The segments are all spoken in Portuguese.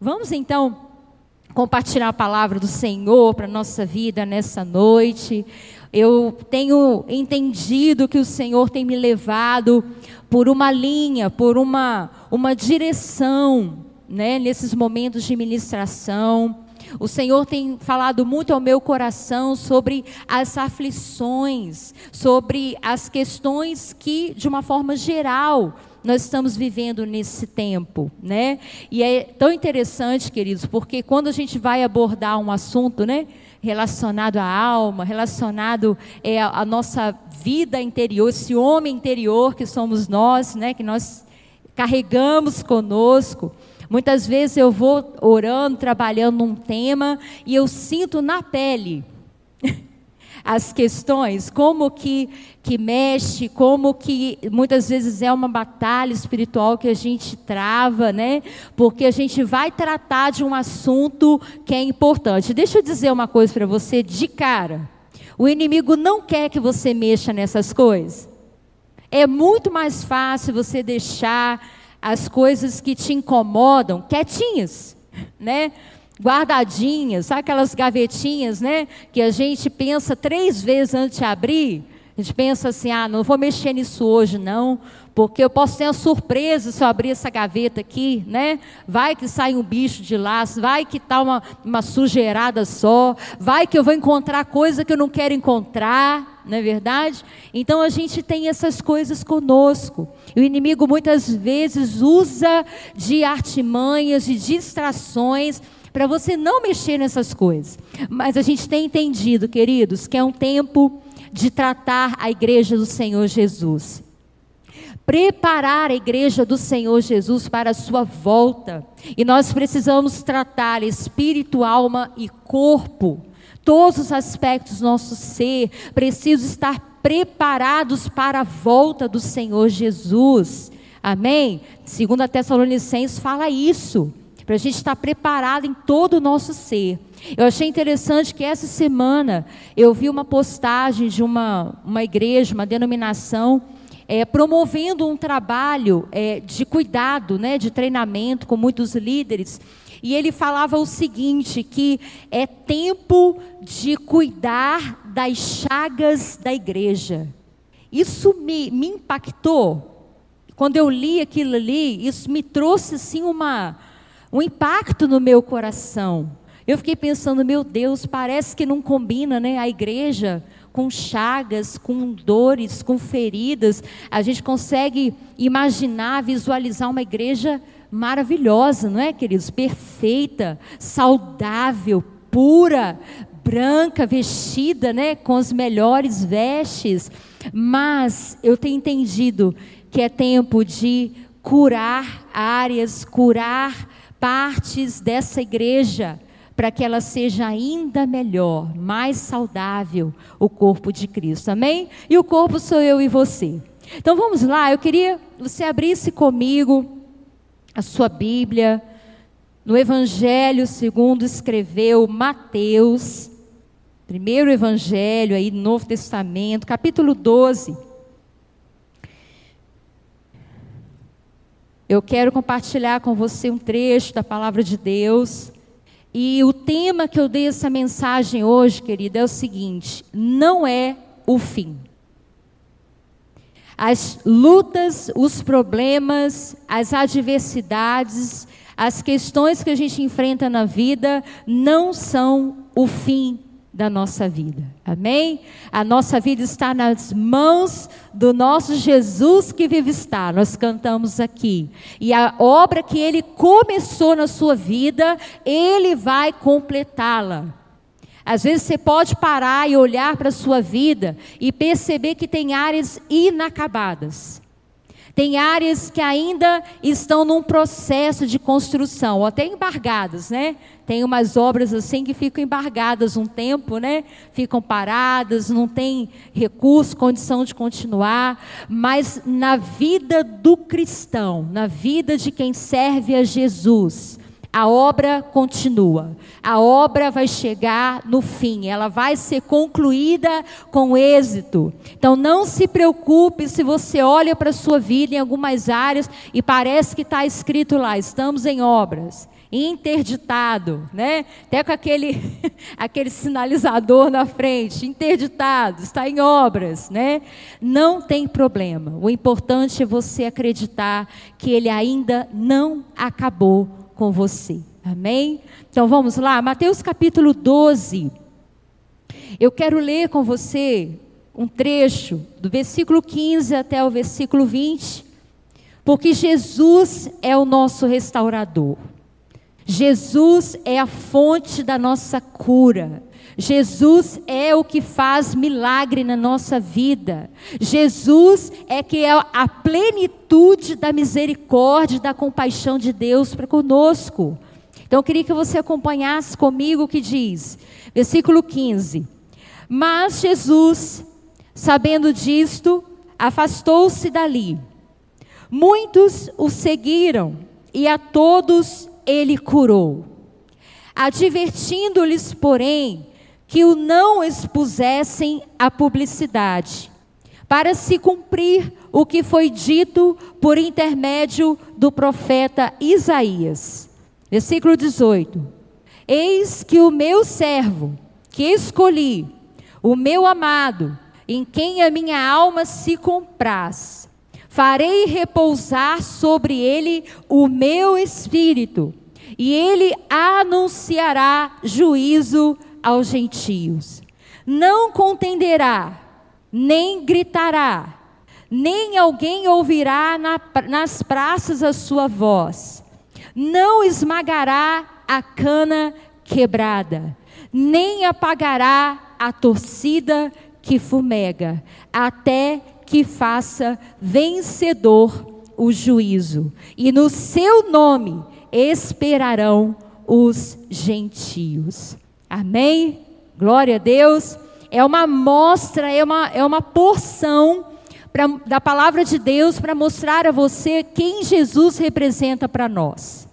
Vamos então compartilhar a palavra do Senhor para nossa vida nessa noite. Eu tenho entendido que o Senhor tem me levado por uma linha, por uma, uma direção, né, nesses momentos de ministração. O Senhor tem falado muito ao meu coração sobre as aflições, sobre as questões que, de uma forma geral, nós estamos vivendo nesse tempo, né? E é tão interessante, queridos, porque quando a gente vai abordar um assunto, né? Relacionado à alma, relacionado é, à nossa vida interior, esse homem interior que somos nós, né? Que nós carregamos conosco. Muitas vezes eu vou orando, trabalhando num tema e eu sinto na pele as questões, como que, que mexe, como que muitas vezes é uma batalha espiritual que a gente trava, né? Porque a gente vai tratar de um assunto que é importante. Deixa eu dizer uma coisa para você de cara. O inimigo não quer que você mexa nessas coisas. É muito mais fácil você deixar as coisas que te incomodam quietinhas, né? Guardadinhas, sabe aquelas gavetinhas, né? Que a gente pensa três vezes antes de abrir. A gente pensa assim: ah, não vou mexer nisso hoje, não, porque eu posso ter uma surpresa se eu abrir essa gaveta aqui, né? Vai que sai um bicho de lá, vai que está uma, uma sujeirada só, vai que eu vou encontrar coisa que eu não quero encontrar, não é verdade? Então a gente tem essas coisas conosco. E o inimigo muitas vezes usa de artimanhas, de distrações para você não mexer nessas coisas. Mas a gente tem entendido, queridos, que é um tempo de tratar a igreja do Senhor Jesus. Preparar a igreja do Senhor Jesus para a sua volta. E nós precisamos tratar espírito, alma e corpo. Todos os aspectos do nosso ser precisam estar preparados para a volta do Senhor Jesus. Amém? Segunda Tessalonicenses fala isso para a gente estar preparado em todo o nosso ser. Eu achei interessante que essa semana eu vi uma postagem de uma, uma igreja, uma denominação, é, promovendo um trabalho é, de cuidado, né, de treinamento com muitos líderes. E ele falava o seguinte: que é tempo de cuidar das chagas da igreja. Isso me, me impactou. Quando eu li aquilo ali, isso me trouxe assim uma um impacto no meu coração. Eu fiquei pensando, meu Deus, parece que não combina, né? A igreja com chagas, com dores, com feridas. A gente consegue imaginar, visualizar uma igreja maravilhosa, não é, queridos? Perfeita, saudável, pura, branca, vestida, né, com as melhores vestes. Mas eu tenho entendido que é tempo de curar áreas, curar partes dessa igreja para que ela seja ainda melhor, mais saudável, o corpo de Cristo. Amém? E o corpo sou eu e você. Então vamos lá, eu queria que você abrisse comigo a sua Bíblia no Evangelho segundo escreveu Mateus, primeiro Evangelho aí no Novo Testamento, capítulo 12. Eu quero compartilhar com você um trecho da palavra de Deus. E o tema que eu dei essa mensagem hoje, querida, é o seguinte: não é o fim. As lutas, os problemas, as adversidades, as questões que a gente enfrenta na vida não são o fim da nossa vida. Amém? A nossa vida está nas mãos do nosso Jesus que vive está. Nós cantamos aqui. E a obra que ele começou na sua vida, ele vai completá-la. Às vezes você pode parar e olhar para a sua vida e perceber que tem áreas inacabadas. Tem áreas que ainda estão num processo de construção, ou até embargadas, né? Tem umas obras assim que ficam embargadas um tempo, né? Ficam paradas, não tem recurso, condição de continuar. Mas na vida do cristão, na vida de quem serve a Jesus, a obra continua. A obra vai chegar no fim, ela vai ser concluída com êxito. Então não se preocupe se você olha para a sua vida em algumas áreas e parece que está escrito lá: estamos em obras. interditado, né? Até com aquele, aquele sinalizador na frente, interditado, está em obras, né? Não tem problema. O importante é você acreditar que ele ainda não acabou com você. Amém? Então vamos lá, Mateus capítulo 12. Eu quero ler com você um trecho do versículo 15 até o versículo 20, porque Jesus é o nosso restaurador. Jesus é a fonte da nossa cura. Jesus é o que faz milagre na nossa vida. Jesus é que é a plenitude da misericórdia da compaixão de Deus para conosco. Então eu queria que você acompanhasse comigo o que diz. Versículo 15. Mas Jesus, sabendo disto, afastou-se dali. Muitos o seguiram e a todos ele curou, advertindo-lhes, porém, que o não expusessem à publicidade, para se cumprir o que foi dito por intermédio do profeta Isaías. Versículo 18: Eis que o meu servo, que escolhi, o meu amado, em quem a minha alma se compraz, farei repousar sobre ele o meu espírito, e ele anunciará juízo aos gentios. Não contenderá, nem gritará, nem alguém ouvirá na, nas praças a sua voz. Não esmagará a cana quebrada, nem apagará a torcida que fumega, até que faça vencedor o juízo, e no seu nome esperarão os gentios. Amém? Glória a Deus. É uma mostra, é uma, é uma porção pra, da palavra de Deus para mostrar a você quem Jesus representa para nós.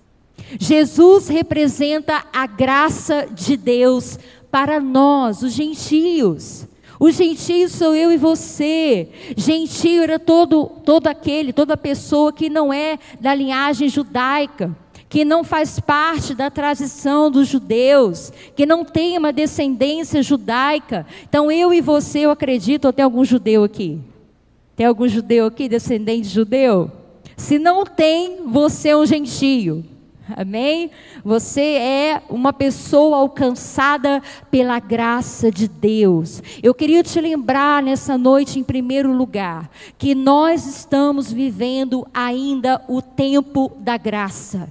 Jesus representa a graça de Deus para nós, os gentios. O gentio sou eu e você. Gentio era todo, todo aquele, toda pessoa que não é da linhagem judaica, que não faz parte da tradição dos judeus, que não tem uma descendência judaica. Então eu e você, eu acredito, ou tem algum judeu aqui? Tem algum judeu aqui, descendente de judeu? Se não tem, você é um gentio. Amém? Você é uma pessoa alcançada pela graça de Deus. Eu queria te lembrar nessa noite, em primeiro lugar, que nós estamos vivendo ainda o tempo da graça.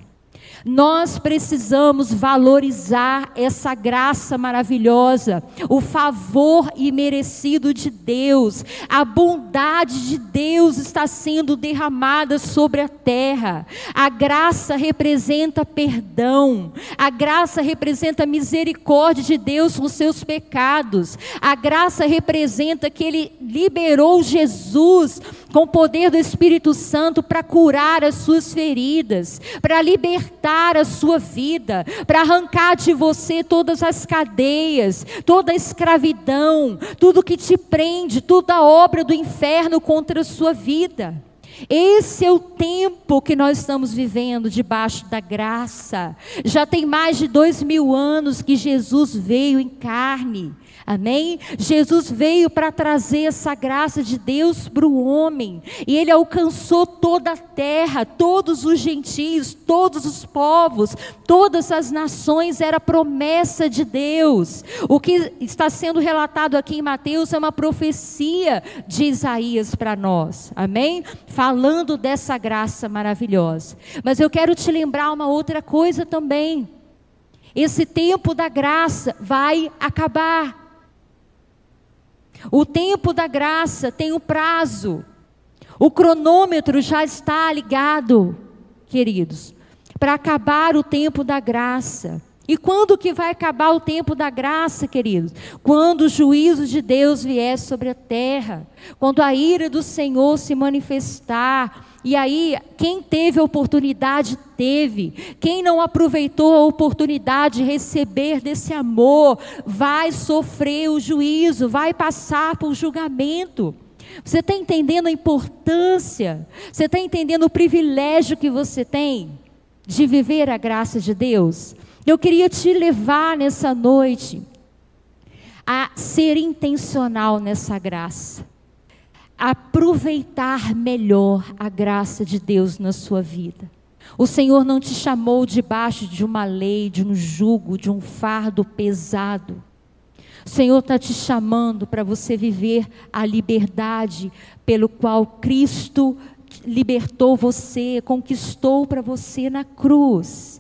Nós precisamos valorizar essa graça maravilhosa, o favor imerecido de Deus, a bondade de Deus está sendo derramada sobre a terra. A graça representa perdão, a graça representa misericórdia de Deus com seus pecados, a graça representa que Ele liberou Jesus com o poder do Espírito Santo para curar as suas feridas, para libertar a sua vida, para arrancar de você todas as cadeias, toda a escravidão, tudo que te prende, toda a obra do inferno contra a sua vida. Esse é o tempo que nós estamos vivendo debaixo da graça. Já tem mais de dois mil anos que Jesus veio em carne. Amém? Jesus veio para trazer essa graça de Deus para o homem, e ele alcançou toda a terra, todos os gentios, todos os povos, todas as nações, era promessa de Deus. O que está sendo relatado aqui em Mateus é uma profecia de Isaías para nós, amém? Falando dessa graça maravilhosa. Mas eu quero te lembrar uma outra coisa também. Esse tempo da graça vai acabar. O tempo da graça tem um prazo. O cronômetro já está ligado, queridos, para acabar o tempo da graça. E quando que vai acabar o tempo da graça, queridos? Quando o juízo de Deus vier sobre a terra, quando a ira do Senhor se manifestar, e aí, quem teve a oportunidade, teve. Quem não aproveitou a oportunidade de receber desse amor, vai sofrer o juízo, vai passar por julgamento. Você está entendendo a importância? Você está entendendo o privilégio que você tem? de viver a graça de Deus? Eu queria te levar nessa noite a ser intencional nessa graça, aproveitar melhor a graça de Deus na sua vida. O Senhor não te chamou debaixo de uma lei, de um jugo, de um fardo pesado. O Senhor está te chamando para você viver a liberdade pelo qual Cristo libertou você, conquistou para você na cruz.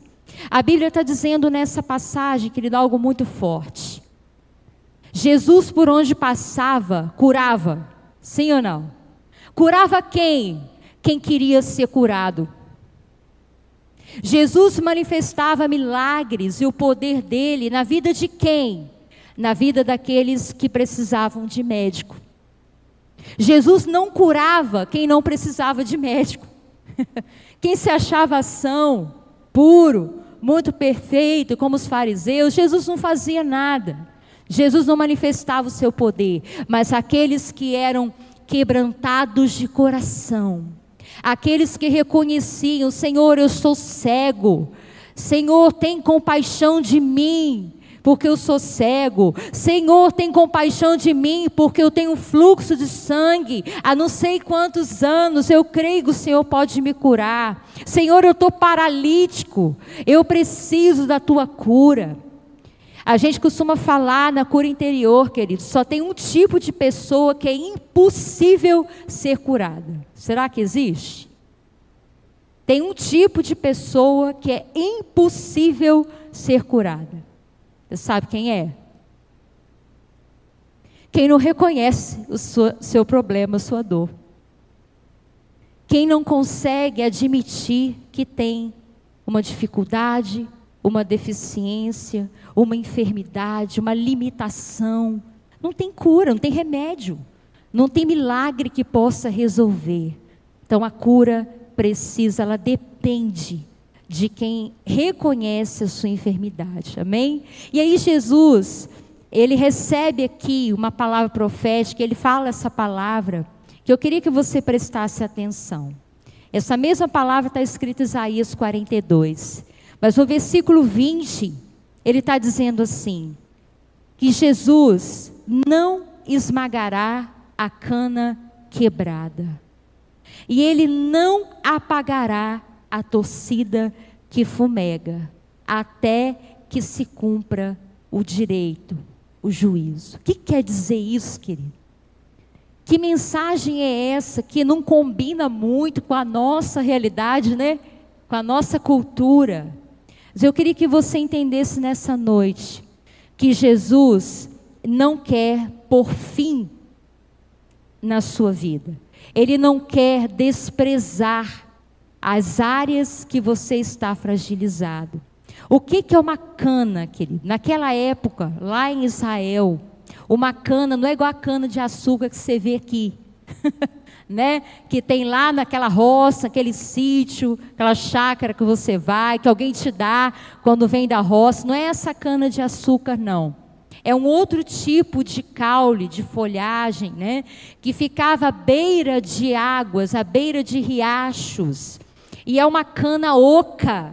A Bíblia está dizendo nessa passagem, que ele dá algo muito forte. Jesus, por onde passava, curava. Sim ou não? Curava quem? Quem queria ser curado. Jesus manifestava milagres e o poder dele na vida de quem? Na vida daqueles que precisavam de médico. Jesus não curava quem não precisava de médico. quem se achava são, puro, muito perfeito, como os fariseus, Jesus não fazia nada. Jesus não manifestava o seu poder, mas aqueles que eram quebrantados de coração, aqueles que reconheciam: Senhor, eu sou cego, Senhor, tem compaixão de mim, porque eu sou cego. Senhor, tem compaixão de mim, porque eu tenho um fluxo de sangue há não sei quantos anos. Eu creio que o Senhor pode me curar. Senhor, eu estou paralítico, eu preciso da tua cura. A gente costuma falar na cura interior, querido, só tem um tipo de pessoa que é impossível ser curada. Será que existe? Tem um tipo de pessoa que é impossível ser curada. Sabe quem é? Quem não reconhece o seu, seu problema, a sua dor. Quem não consegue admitir que tem uma dificuldade, uma deficiência, uma enfermidade, uma limitação. Não tem cura, não tem remédio, não tem milagre que possa resolver. Então a cura precisa, ela depende de quem reconhece a sua enfermidade. Amém? E aí Jesus, ele recebe aqui uma palavra profética, ele fala essa palavra que eu queria que você prestasse atenção. Essa mesma palavra está escrita em Isaías 42. Mas no versículo 20, ele está dizendo assim: que Jesus não esmagará a cana quebrada, e ele não apagará a torcida que fumega, até que se cumpra o direito, o juízo. O que quer dizer isso, querido? Que mensagem é essa que não combina muito com a nossa realidade, né? Com a nossa cultura. Mas eu queria que você entendesse nessa noite que Jesus não quer por fim na sua vida. Ele não quer desprezar as áreas que você está fragilizado. O que, que é uma cana, querido? Naquela época, lá em Israel, uma cana não é igual a cana de açúcar que você vê aqui. né? Que tem lá naquela roça, aquele sítio, aquela chácara que você vai, que alguém te dá quando vem da roça. Não é essa cana de açúcar, não. É um outro tipo de caule, de folhagem, né? Que ficava à beira de águas, à beira de riachos. E é uma cana oca,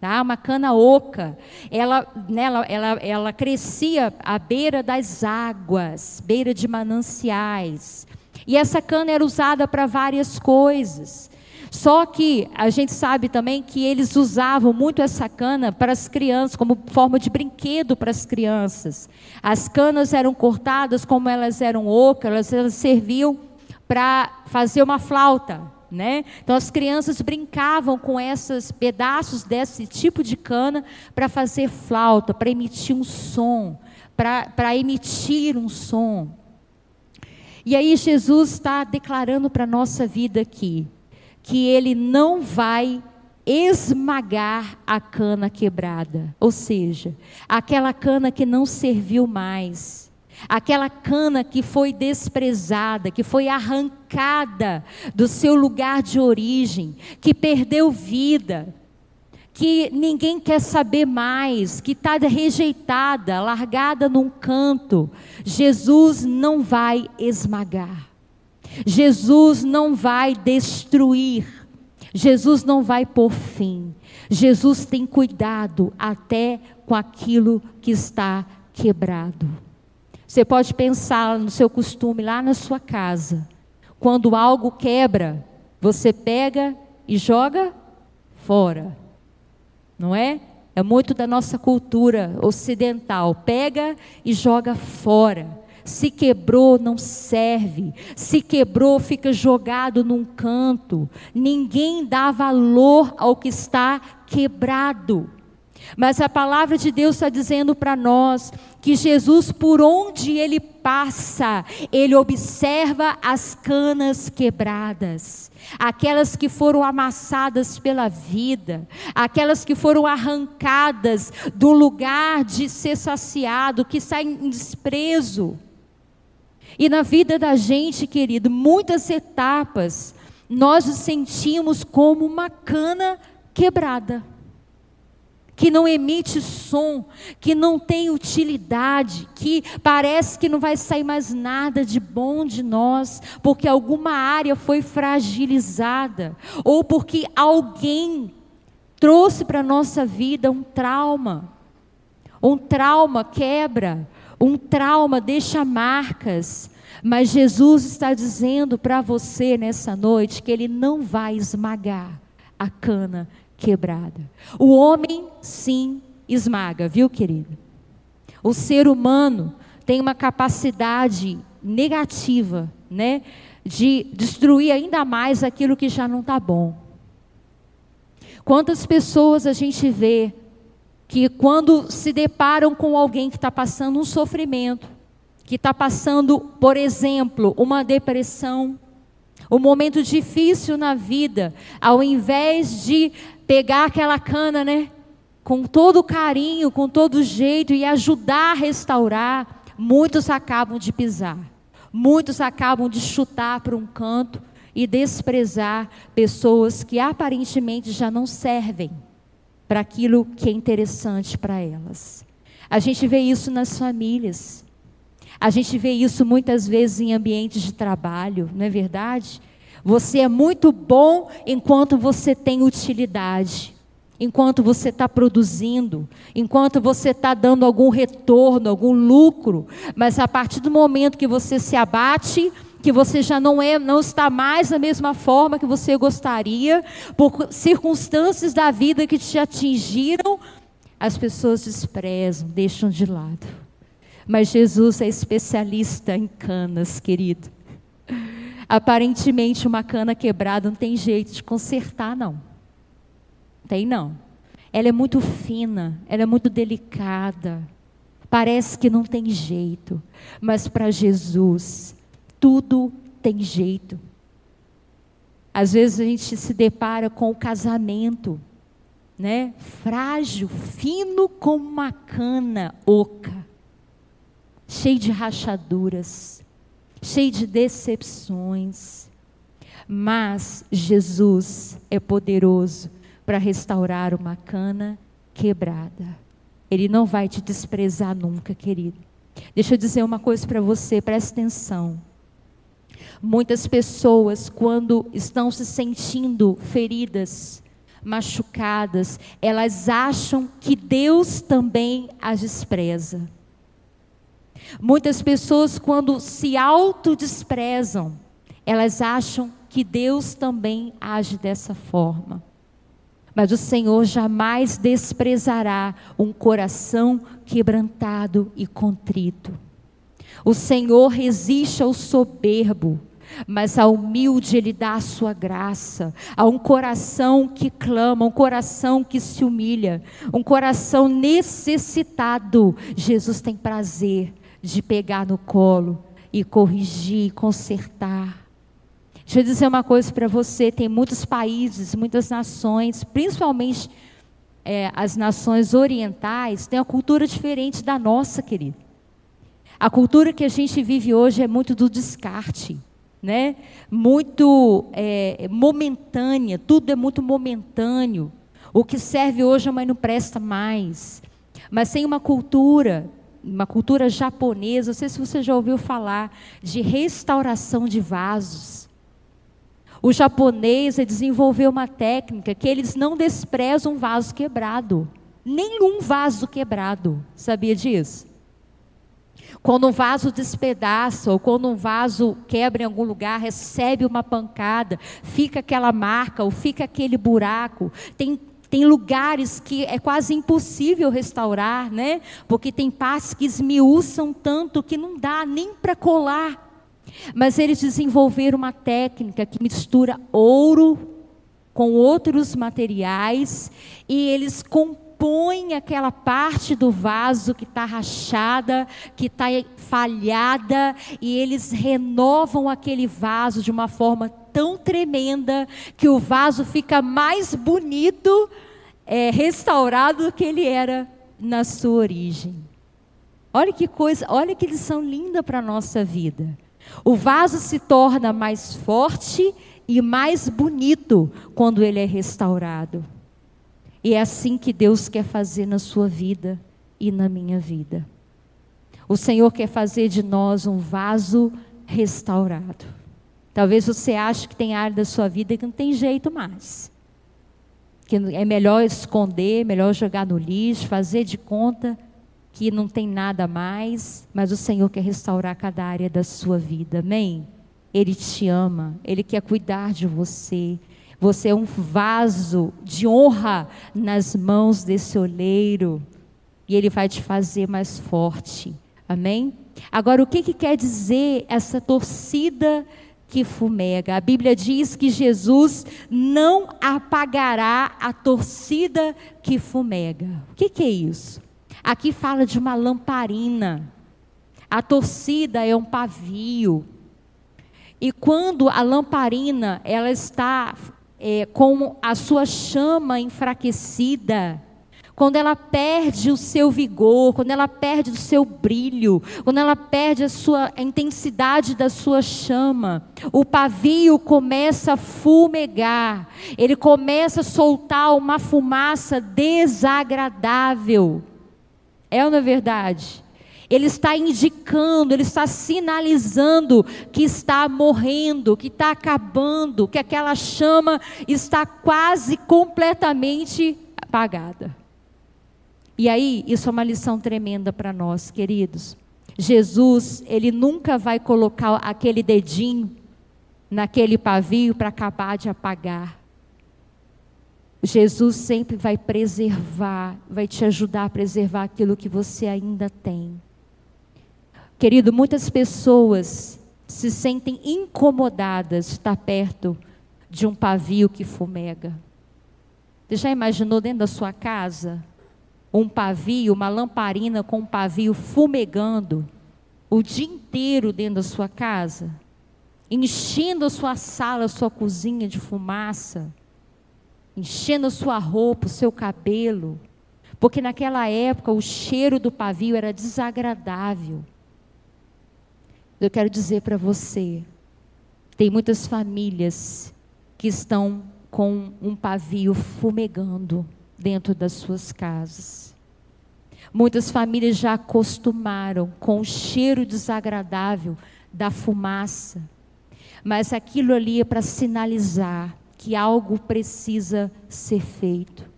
tá? Uma cana oca. Ela, nela, ela, ela crescia à beira das águas, beira de mananciais. E essa cana era usada para várias coisas. Só que a gente sabe também que eles usavam muito essa cana para as crianças, como forma de brinquedo para as crianças. As canas eram cortadas, como elas eram ocas, elas serviam para fazer uma flauta. Né? Então as crianças brincavam com esses pedaços desse tipo de cana para fazer flauta, para emitir um som, para emitir um som. E aí Jesus está declarando para a nossa vida aqui que ele não vai esmagar a cana quebrada, ou seja, aquela cana que não serviu mais, aquela cana que foi desprezada, que foi arrancada do seu lugar de origem, que perdeu vida, que ninguém quer saber mais, que está rejeitada, largada num canto, Jesus não vai esmagar, Jesus não vai destruir, Jesus não vai por fim, Jesus tem cuidado até com aquilo que está quebrado. Você pode pensar no seu costume lá na sua casa. Quando algo quebra, você pega e joga fora. Não é? É muito da nossa cultura ocidental. Pega e joga fora. Se quebrou, não serve. Se quebrou, fica jogado num canto. Ninguém dá valor ao que está quebrado. Mas a palavra de Deus está dizendo para nós que Jesus, por onde ele passa, ele observa as canas quebradas, aquelas que foram amassadas pela vida, aquelas que foram arrancadas do lugar de ser saciado, que saem em desprezo. E na vida da gente, querido, muitas etapas nós nos sentimos como uma cana quebrada, que não emite som, que não tem utilidade, que parece que não vai sair mais nada de bom de nós, porque alguma área foi fragilizada, ou porque alguém trouxe para a nossa vida um trauma. Um trauma quebra, um trauma deixa marcas, mas Jesus está dizendo para você nessa noite que Ele não vai esmagar a cana quebrada. O homem, sim, esmaga, viu, querido? O ser humano tem uma capacidade negativa, né? De destruir ainda mais aquilo que já não está bom. Quantas pessoas a gente vê que quando se deparam com alguém que está passando um sofrimento, que está passando, por exemplo, uma depressão, um momento difícil na vida, ao invés de pegar aquela cana, né, com todo carinho, com todo jeito e ajudar a restaurar, muitos acabam de pisar, muitos acabam de chutar para um canto e desprezar pessoas que aparentemente já não servem para aquilo que é interessante para elas. A gente vê isso nas famílias. A gente vê isso muitas vezes em ambientes de trabalho, não é verdade? Você é muito bom enquanto você tem utilidade, enquanto você está produzindo, enquanto você está dando algum retorno, algum lucro, mas a partir do momento que você se abate, que você já não é, não está mais da mesma forma que você gostaria, por circunstâncias da vida que te atingiram, as pessoas desprezam, deixam de lado. Mas Jesus é especialista em canas, querido. Aparentemente uma cana quebrada não tem jeito de consertar, não. Tem não. Ela é muito fina, ela é muito delicada. Parece que não tem jeito, mas para Jesus tudo tem jeito. Às vezes a gente se depara com o casamento, né? Frágil, fino como uma cana oca, cheio de rachaduras, cheio de decepções. Mas Jesus é poderoso para restaurar uma cana quebrada. Ele não vai te desprezar nunca, querido. Deixa eu dizer uma coisa para você, preste atenção. Muitas pessoas, quando estão se sentindo feridas, machucadas, elas acham que Deus também as despreza. Muitas pessoas, quando se autodesprezam, elas acham que Deus também age dessa forma. Mas o Senhor jamais desprezará um coração quebrantado e contrito. O Senhor resiste ao soberbo, mas ao humilde Ele dá a sua graça, a um coração que clama, um coração que se humilha, um coração necessitado. Jesus tem prazer de pegar no colo e corrigir, consertar. Deixa eu dizer uma coisa para você: tem muitos países, muitas nações, principalmente é, as nações orientais, têm uma cultura diferente da nossa, querido. A cultura que a gente vive hoje é muito do descarte, né? Muito é, momentânea, tudo é muito momentâneo. O que serve hoje amanhã não presta mais. Mas tem uma cultura, uma cultura japonesa, não sei se você já ouviu falar de restauração de vasos. O japonês desenvolveu uma técnica que eles não desprezam um vaso quebrado. Nenhum vaso quebrado. Sabia disso? Quando um vaso despedaça ou quando um vaso quebra em algum lugar, recebe uma pancada, fica aquela marca ou fica aquele buraco. Tem tem lugares que é quase impossível restaurar, né? Porque tem partes que esmiuçam tanto que não dá nem para colar. Mas eles desenvolveram uma técnica que mistura ouro com outros materiais e eles compõem aquela parte do vaso que está rachada, que está falhada, e eles renovam aquele vaso de uma forma tão tremenda que o vaso fica mais bonito, é, restaurado do que ele era na sua origem. Olha que coisa, olha que lição linda para a nossa vida. O vaso se torna mais forte e mais bonito quando ele é restaurado. E é assim que Deus quer fazer na sua vida e na minha vida. O Senhor quer fazer de nós um vaso restaurado. Talvez você ache que tem área da sua vida que não tem jeito mais. Que é melhor esconder, melhor jogar no lixo, fazer de conta que não tem nada mais, mas o Senhor quer restaurar cada área da sua vida, amém? Ele te ama, Ele quer cuidar de você. Você é um vaso de honra nas mãos desse oleiro, e Ele vai te fazer mais forte, amém? Agora, o que, que quer dizer essa torcida que fumega? A Bíblia diz que Jesus não apagará a torcida que fumega. O que, que é isso? Aqui fala de uma lamparina. A torcida é um pavio. E quando a lamparina ela está é, com a sua chama enfraquecida, quando ela perde o seu vigor, quando ela perde o seu brilho, quando ela perde a sua a intensidade da sua chama, o pavio começa a fumegar, ele começa a soltar uma fumaça desagradável. É ou não é verdade? Ele está indicando, ele está sinalizando que está morrendo, que está acabando, que aquela chama está quase completamente apagada. E aí, isso é uma lição tremenda para nós, queridos. Jesus, ele nunca vai colocar aquele dedinho naquele pavio para acabar de apagar. Jesus sempre vai preservar, vai te ajudar a preservar aquilo que você ainda tem. Querido, muitas pessoas se sentem incomodadas de estar perto de um pavio que fumega. Você já imaginou dentro da sua casa um pavio, uma lamparina com um pavio fumegando o dia inteiro dentro da sua casa, enchendo a sua sala, a sua cozinha de fumaça? enchendo a sua roupa, o seu cabelo, porque naquela época o cheiro do pavio era desagradável. Eu quero dizer para você, tem muitas famílias que estão com um pavio fumegando dentro das suas casas. Muitas famílias já acostumaram com o cheiro desagradável da fumaça, mas aquilo ali é para sinalizar que algo precisa ser feito.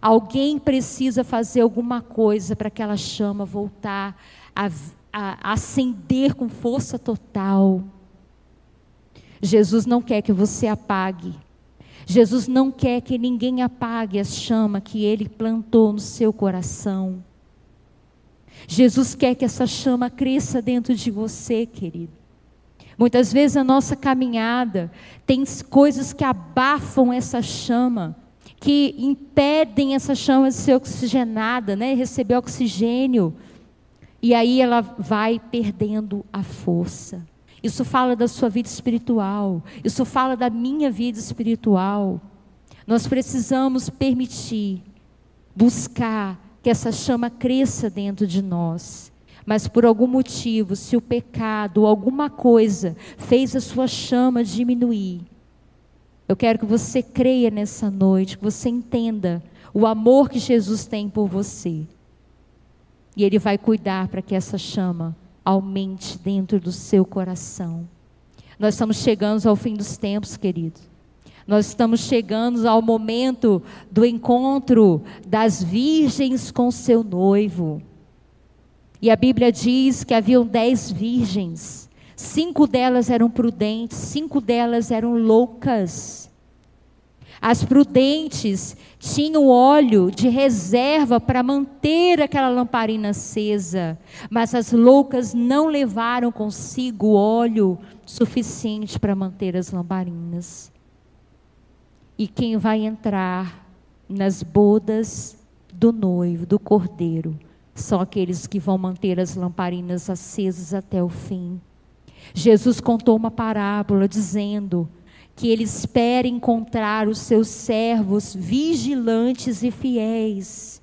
Alguém precisa fazer alguma coisa para aquela chama voltar a, a, a acender com força total. Jesus não quer que você apague. Jesus não quer que ninguém apague a chama que ele plantou no seu coração. Jesus quer que essa chama cresça dentro de você, querido. Muitas vezes a nossa caminhada tem coisas que abafam essa chama, que impedem essa chama de ser oxigenada, né? receber oxigênio. E aí ela vai perdendo a força. Isso fala da sua vida espiritual, isso fala da minha vida espiritual. Nós precisamos permitir, buscar que essa chama cresça dentro de nós mas por algum motivo, se o pecado ou alguma coisa fez a sua chama diminuir, eu quero que você creia nessa noite, que você entenda o amor que Jesus tem por você. E Ele vai cuidar para que essa chama aumente dentro do seu coração. Nós estamos chegando ao fim dos tempos, queridos. Nós estamos chegando ao momento do encontro das virgens com seu noivo. E a Bíblia diz que haviam dez virgens. Cinco delas eram prudentes, cinco delas eram loucas. As prudentes tinham óleo de reserva para manter aquela lamparina acesa, mas as loucas não levaram consigo óleo suficiente para manter as lamparinas. E quem vai entrar nas bodas do noivo, do cordeiro, são aqueles que vão manter as lamparinas acesas até o fim. Jesus contou uma parábola dizendo que ele espera encontrar os seus servos vigilantes e fiéis.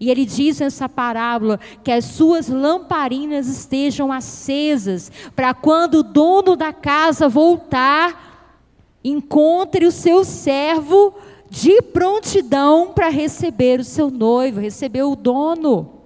E ele diz nessa parábola que as suas lamparinas estejam acesas, para quando o dono da casa voltar, encontre o seu servo de prontidão para receber o seu noivo, receber o dono.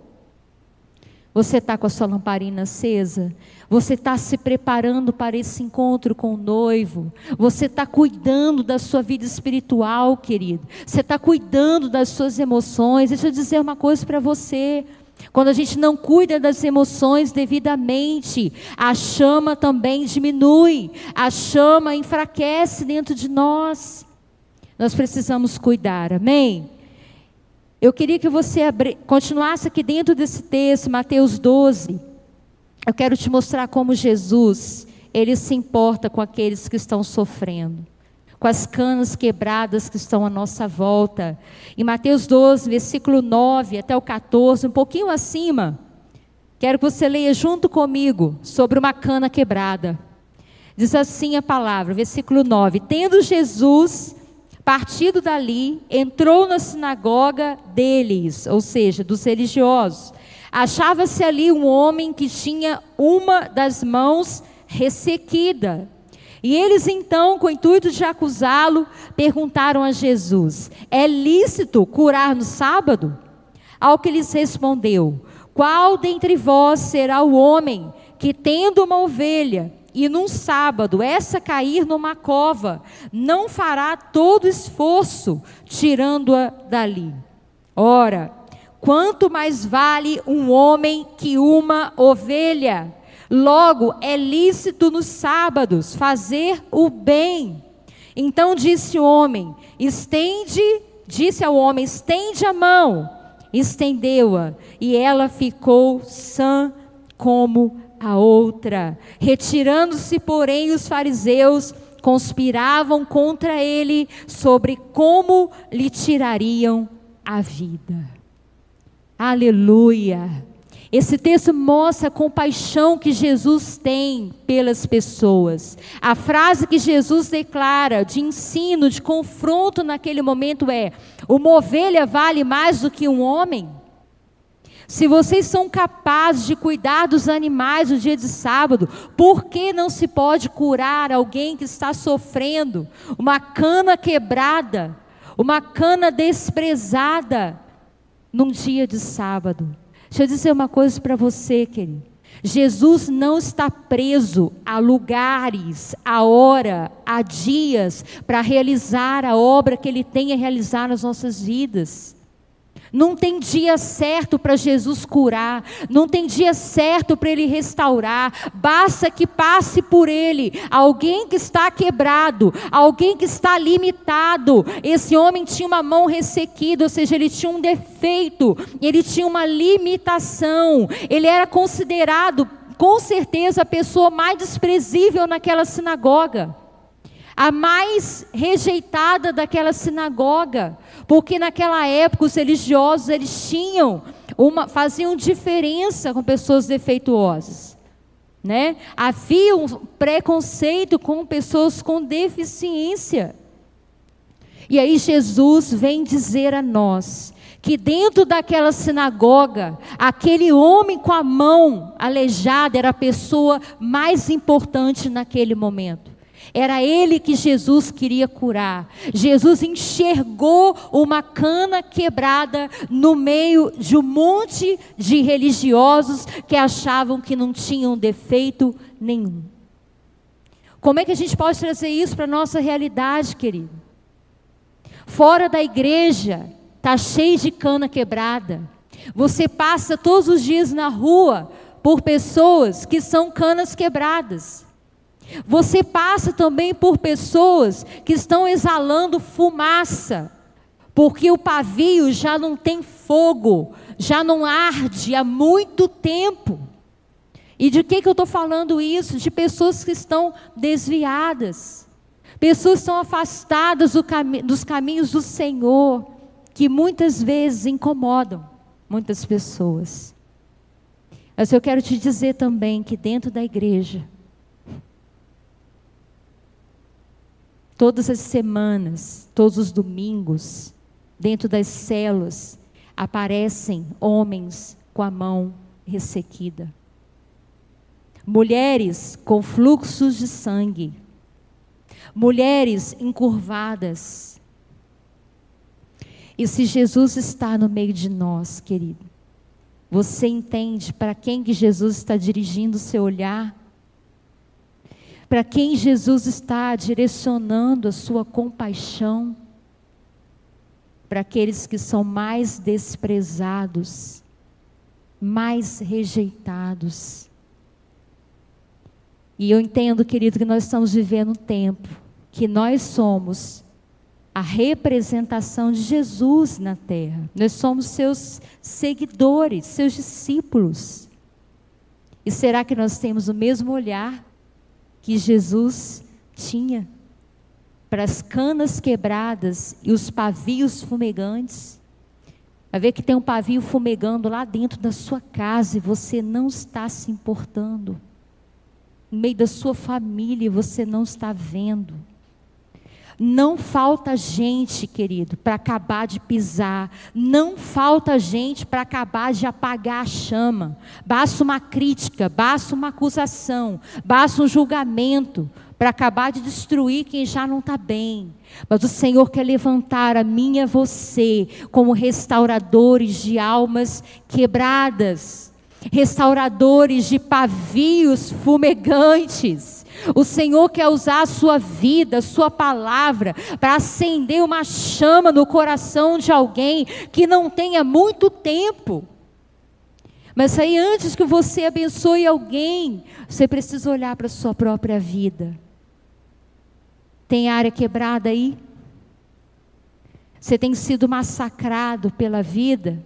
Você está com a sua lamparina acesa? Você está se preparando para esse encontro com o noivo. Você está cuidando da sua vida espiritual, querido. Você está cuidando das suas emoções. Deixa eu dizer uma coisa para você. Quando a gente não cuida das emoções devidamente, a chama também diminui, a chama enfraquece dentro de nós. Nós precisamos cuidar, amém? Eu queria que você abri, continuasse aqui dentro desse texto, Mateus 12. Eu quero te mostrar como Jesus, ele se importa com aqueles que estão sofrendo, com as canas quebradas que estão à nossa volta. Em Mateus 12, versículo 9 até o 14, um pouquinho acima, quero que você leia junto comigo sobre uma cana quebrada. Diz assim a palavra, versículo 9: Tendo Jesus partido dali, entrou na sinagoga deles, ou seja, dos religiosos. Achava-se ali um homem que tinha uma das mãos ressequida. E eles então, com o intuito de acusá-lo, perguntaram a Jesus: É lícito curar no sábado? Ao que lhes respondeu: Qual dentre vós será o homem que, tendo uma ovelha e num sábado essa cair numa cova, não fará todo esforço tirando-a dali. Ora, quanto mais vale um homem que uma ovelha? Logo, é lícito nos sábados fazer o bem. Então disse o homem: estende, disse ao homem: estende a mão. Estendeu-a, e ela ficou sã como a outra. Retirando-se, porém, os fariseus conspiravam contra ele sobre como lhe tirariam a vida. Aleluia! Esse texto mostra a compaixão que Jesus tem pelas pessoas. A frase que Jesus declara de ensino, de confronto naquele momento é: Uma ovelha vale mais do que um homem? Se vocês são capazes de cuidar dos animais no dia de sábado, por que não se pode curar alguém que está sofrendo uma cana quebrada, uma cana desprezada num dia de sábado? Deixa eu dizer uma coisa para você, querido. Jesus não está preso a lugares, a hora, a dias para realizar a obra que ele tem a realizar nas nossas vidas. Não tem dia certo para Jesus curar, não tem dia certo para ele restaurar, basta que passe por ele alguém que está quebrado, alguém que está limitado. Esse homem tinha uma mão ressequida, ou seja, ele tinha um defeito, ele tinha uma limitação, ele era considerado com certeza a pessoa mais desprezível naquela sinagoga a mais rejeitada daquela sinagoga, porque naquela época os religiosos eles tinham uma faziam diferença com pessoas defeituosas, né? Havia um preconceito com pessoas com deficiência. E aí Jesus vem dizer a nós que dentro daquela sinagoga, aquele homem com a mão aleijada era a pessoa mais importante naquele momento. Era ele que Jesus queria curar. Jesus enxergou uma cana quebrada no meio de um monte de religiosos que achavam que não tinham defeito nenhum. Como é que a gente pode trazer isso para a nossa realidade, querido? Fora da igreja, está cheio de cana quebrada. Você passa todos os dias na rua por pessoas que são canas quebradas. Você passa também por pessoas que estão exalando fumaça, porque o pavio já não tem fogo, já não arde há muito tempo. E de que, que eu estou falando isso? De pessoas que estão desviadas, pessoas que estão afastadas do cami dos caminhos do Senhor, que muitas vezes incomodam muitas pessoas. Mas eu quero te dizer também que dentro da igreja, todas as semanas, todos os domingos, dentro das células, aparecem homens com a mão ressequida mulheres com fluxos de sangue, mulheres encurvadas. E se Jesus está no meio de nós, querido, você entende para quem que Jesus está dirigindo o seu olhar? Para quem Jesus está direcionando a sua compaixão? Para aqueles que são mais desprezados, mais rejeitados e eu entendo, querido, que nós estamos vivendo um tempo que nós somos a representação de Jesus na terra. Nós somos seus seguidores, seus discípulos. E será que nós temos o mesmo olhar que Jesus tinha para as canas quebradas e os pavios fumegantes? Vai ver que tem um pavio fumegando lá dentro da sua casa e você não está se importando no meio da sua família você não está vendo. Não falta gente, querido, para acabar de pisar. Não falta gente para acabar de apagar a chama. Basta uma crítica, basta uma acusação, basta um julgamento para acabar de destruir quem já não está bem. Mas o Senhor quer levantar a mim e a você como restauradores de almas quebradas restauradores de pavios fumegantes. O Senhor quer usar a sua vida, a sua palavra, para acender uma chama no coração de alguém que não tenha muito tempo. Mas aí, antes que você abençoe alguém, você precisa olhar para a sua própria vida. Tem área quebrada aí? Você tem sido massacrado pela vida?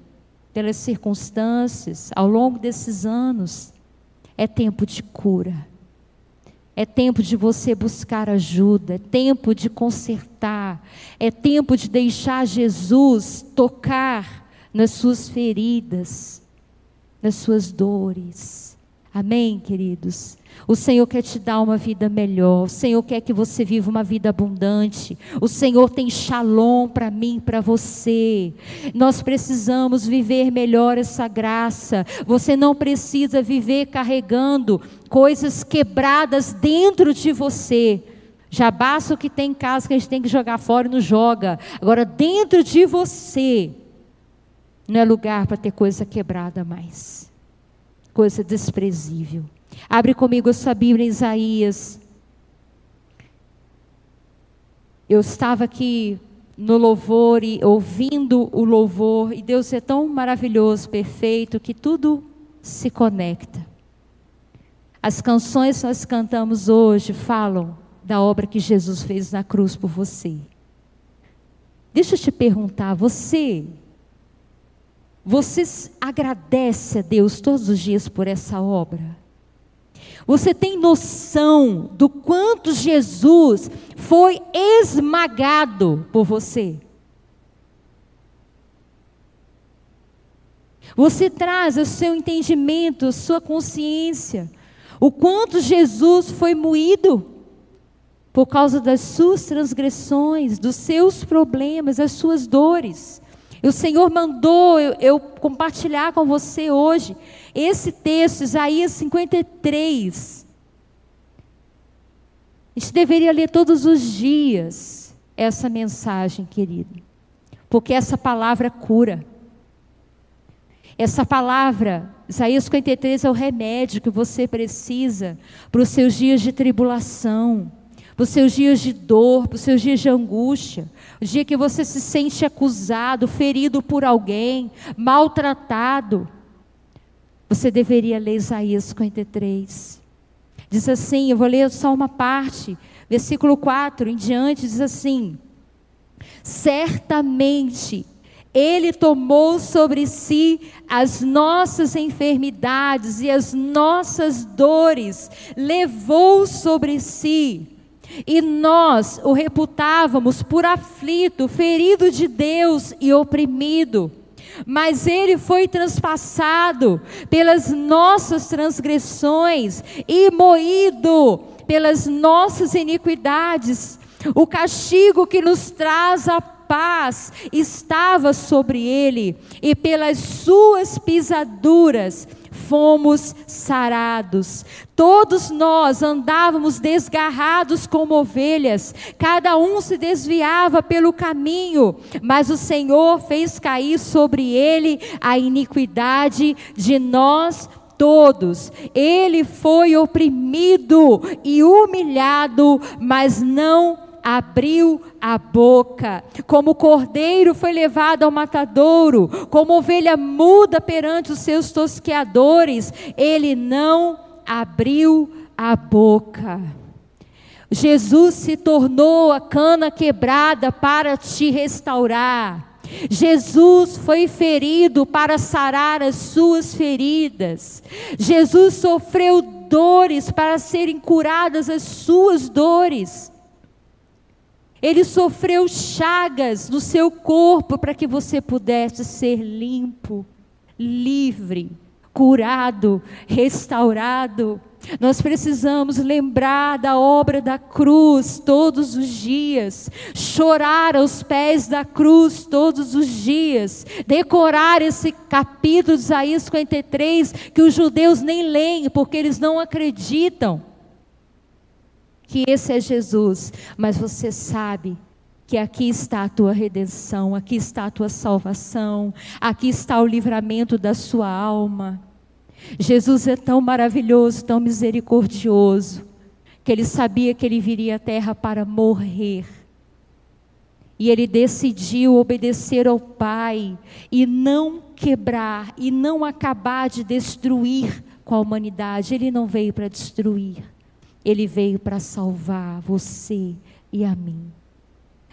pelas circunstâncias, ao longo desses anos, é tempo de cura. É tempo de você buscar ajuda, é tempo de consertar, é tempo de deixar Jesus tocar nas suas feridas, nas suas dores. Amém, queridos? O Senhor quer te dar uma vida melhor. O Senhor quer que você viva uma vida abundante. O Senhor tem shalom para mim, para você. Nós precisamos viver melhor essa graça. Você não precisa viver carregando coisas quebradas dentro de você. Já basta o que tem em casa que a gente tem que jogar fora e não joga. Agora, dentro de você, não é lugar para ter coisa quebrada mais. Coisa desprezível. Abre comigo a sua Bíblia em Isaías. Eu estava aqui no louvor e ouvindo o louvor, e Deus é tão maravilhoso, perfeito, que tudo se conecta. As canções que nós cantamos hoje falam da obra que Jesus fez na cruz por você. Deixa eu te perguntar, você você agradece a Deus todos os dias por essa obra? Você tem noção do quanto Jesus foi esmagado por você? Você traz o seu entendimento, a sua consciência, o quanto Jesus foi moído por causa das suas transgressões, dos seus problemas, das suas dores. E o Senhor mandou eu, eu, compartilhar com você hoje esse texto, Isaías 53. A gente deveria ler todos os dias essa mensagem, querido, porque essa palavra cura. Essa palavra, Isaías 53, é o remédio que você precisa para os seus dias de tribulação, para os seus dias de dor, para os seus dias de angústia, o dia que você se sente acusado, ferido por alguém, maltratado. Você deveria ler Isaías 53. Diz assim, eu vou ler só uma parte, versículo 4 em diante, diz assim: Certamente ele tomou sobre si as nossas enfermidades e as nossas dores, levou sobre si. E nós o reputávamos por aflito, ferido de Deus e oprimido. Mas ele foi transpassado pelas nossas transgressões e moído pelas nossas iniquidades. O castigo que nos traz a paz estava sobre ele, e pelas suas pisaduras fomos sarados. Todos nós andávamos desgarrados como ovelhas, cada um se desviava pelo caminho, mas o Senhor fez cair sobre ele a iniquidade de nós todos. Ele foi oprimido e humilhado, mas não abriu a boca. Como cordeiro foi levado ao matadouro, como ovelha muda perante os seus tosqueadores, ele não abriu a boca. Jesus se tornou a cana quebrada para te restaurar. Jesus foi ferido para sarar as suas feridas. Jesus sofreu dores para serem curadas as suas dores. Ele sofreu chagas no seu corpo para que você pudesse ser limpo, livre, curado, restaurado. Nós precisamos lembrar da obra da cruz todos os dias, chorar aos pés da cruz todos os dias, decorar esse capítulo de Isaías 53 que os judeus nem leem porque eles não acreditam que esse é Jesus, mas você sabe que aqui está a tua redenção, aqui está a tua salvação, aqui está o livramento da sua alma. Jesus é tão maravilhoso, tão misericordioso, que ele sabia que ele viria à terra para morrer. E ele decidiu obedecer ao Pai e não quebrar e não acabar de destruir com a humanidade. Ele não veio para destruir. Ele veio para salvar você e a mim.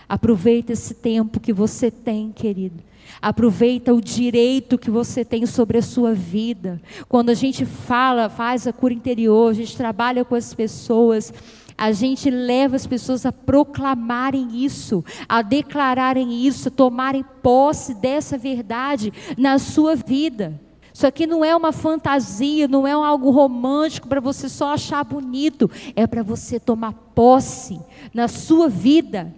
Aproveita esse tempo que você tem, querido. Aproveita o direito que você tem sobre a sua vida. Quando a gente fala, faz a cura interior, a gente trabalha com as pessoas, a gente leva as pessoas a proclamarem isso, a declararem isso, a tomarem posse dessa verdade na sua vida. Isso aqui não é uma fantasia, não é algo romântico para você só achar bonito, é para você tomar posse na sua vida,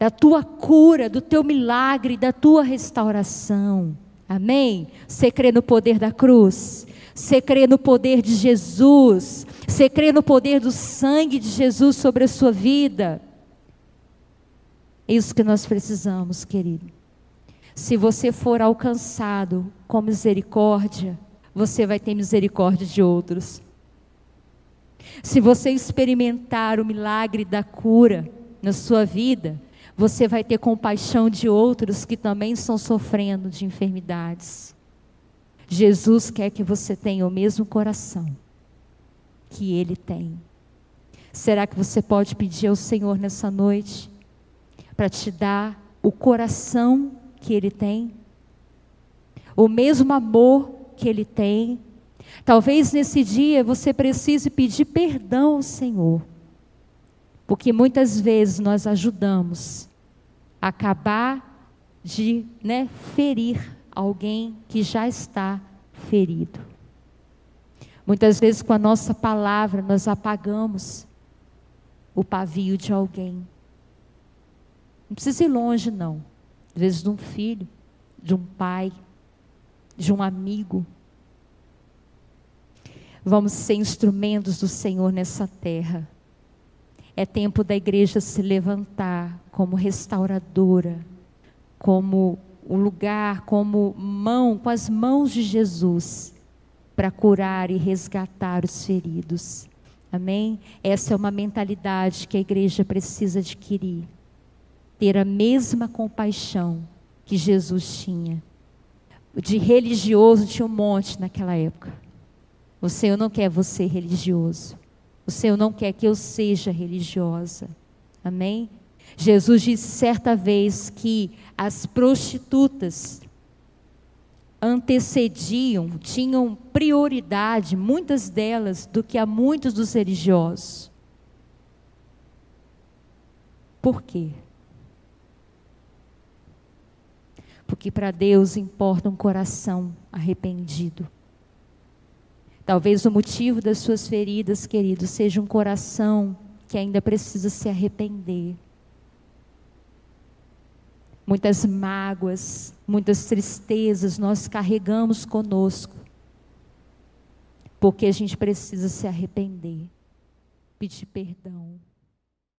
da tua cura, do teu milagre, da tua restauração. Amém? Você crê no poder da cruz? Você crê no poder de Jesus? Você crê no poder do sangue de Jesus sobre a sua vida? É isso que nós precisamos, querido. Se você for alcançado com misericórdia, você vai ter misericórdia de outros. Se você experimentar o milagre da cura na sua vida, você vai ter compaixão de outros que também estão sofrendo de enfermidades. Jesus quer que você tenha o mesmo coração que ele tem. Será que você pode pedir ao Senhor nessa noite para te dar o coração que ele tem, o mesmo amor que ele tem. Talvez nesse dia você precise pedir perdão ao Senhor, porque muitas vezes nós ajudamos a acabar de né, ferir alguém que já está ferido. Muitas vezes com a nossa palavra nós apagamos o pavio de alguém. Não precisa ir longe, não. Às vezes de um filho, de um pai, de um amigo. Vamos ser instrumentos do Senhor nessa terra. É tempo da igreja se levantar como restauradora, como o lugar como mão, com as mãos de Jesus, para curar e resgatar os feridos. Amém? Essa é uma mentalidade que a igreja precisa adquirir. Ter a mesma compaixão que Jesus tinha. De religioso tinha um monte naquela época. O Senhor não quer você religioso. O Senhor não quer que eu seja religiosa. Amém? Jesus disse certa vez que as prostitutas antecediam, tinham prioridade, muitas delas, do que a muitos dos religiosos. Por quê? Porque para Deus importa um coração arrependido. Talvez o motivo das suas feridas, querido, seja um coração que ainda precisa se arrepender muitas mágoas, muitas tristezas nós carregamos conosco, porque a gente precisa se arrepender, pedir perdão.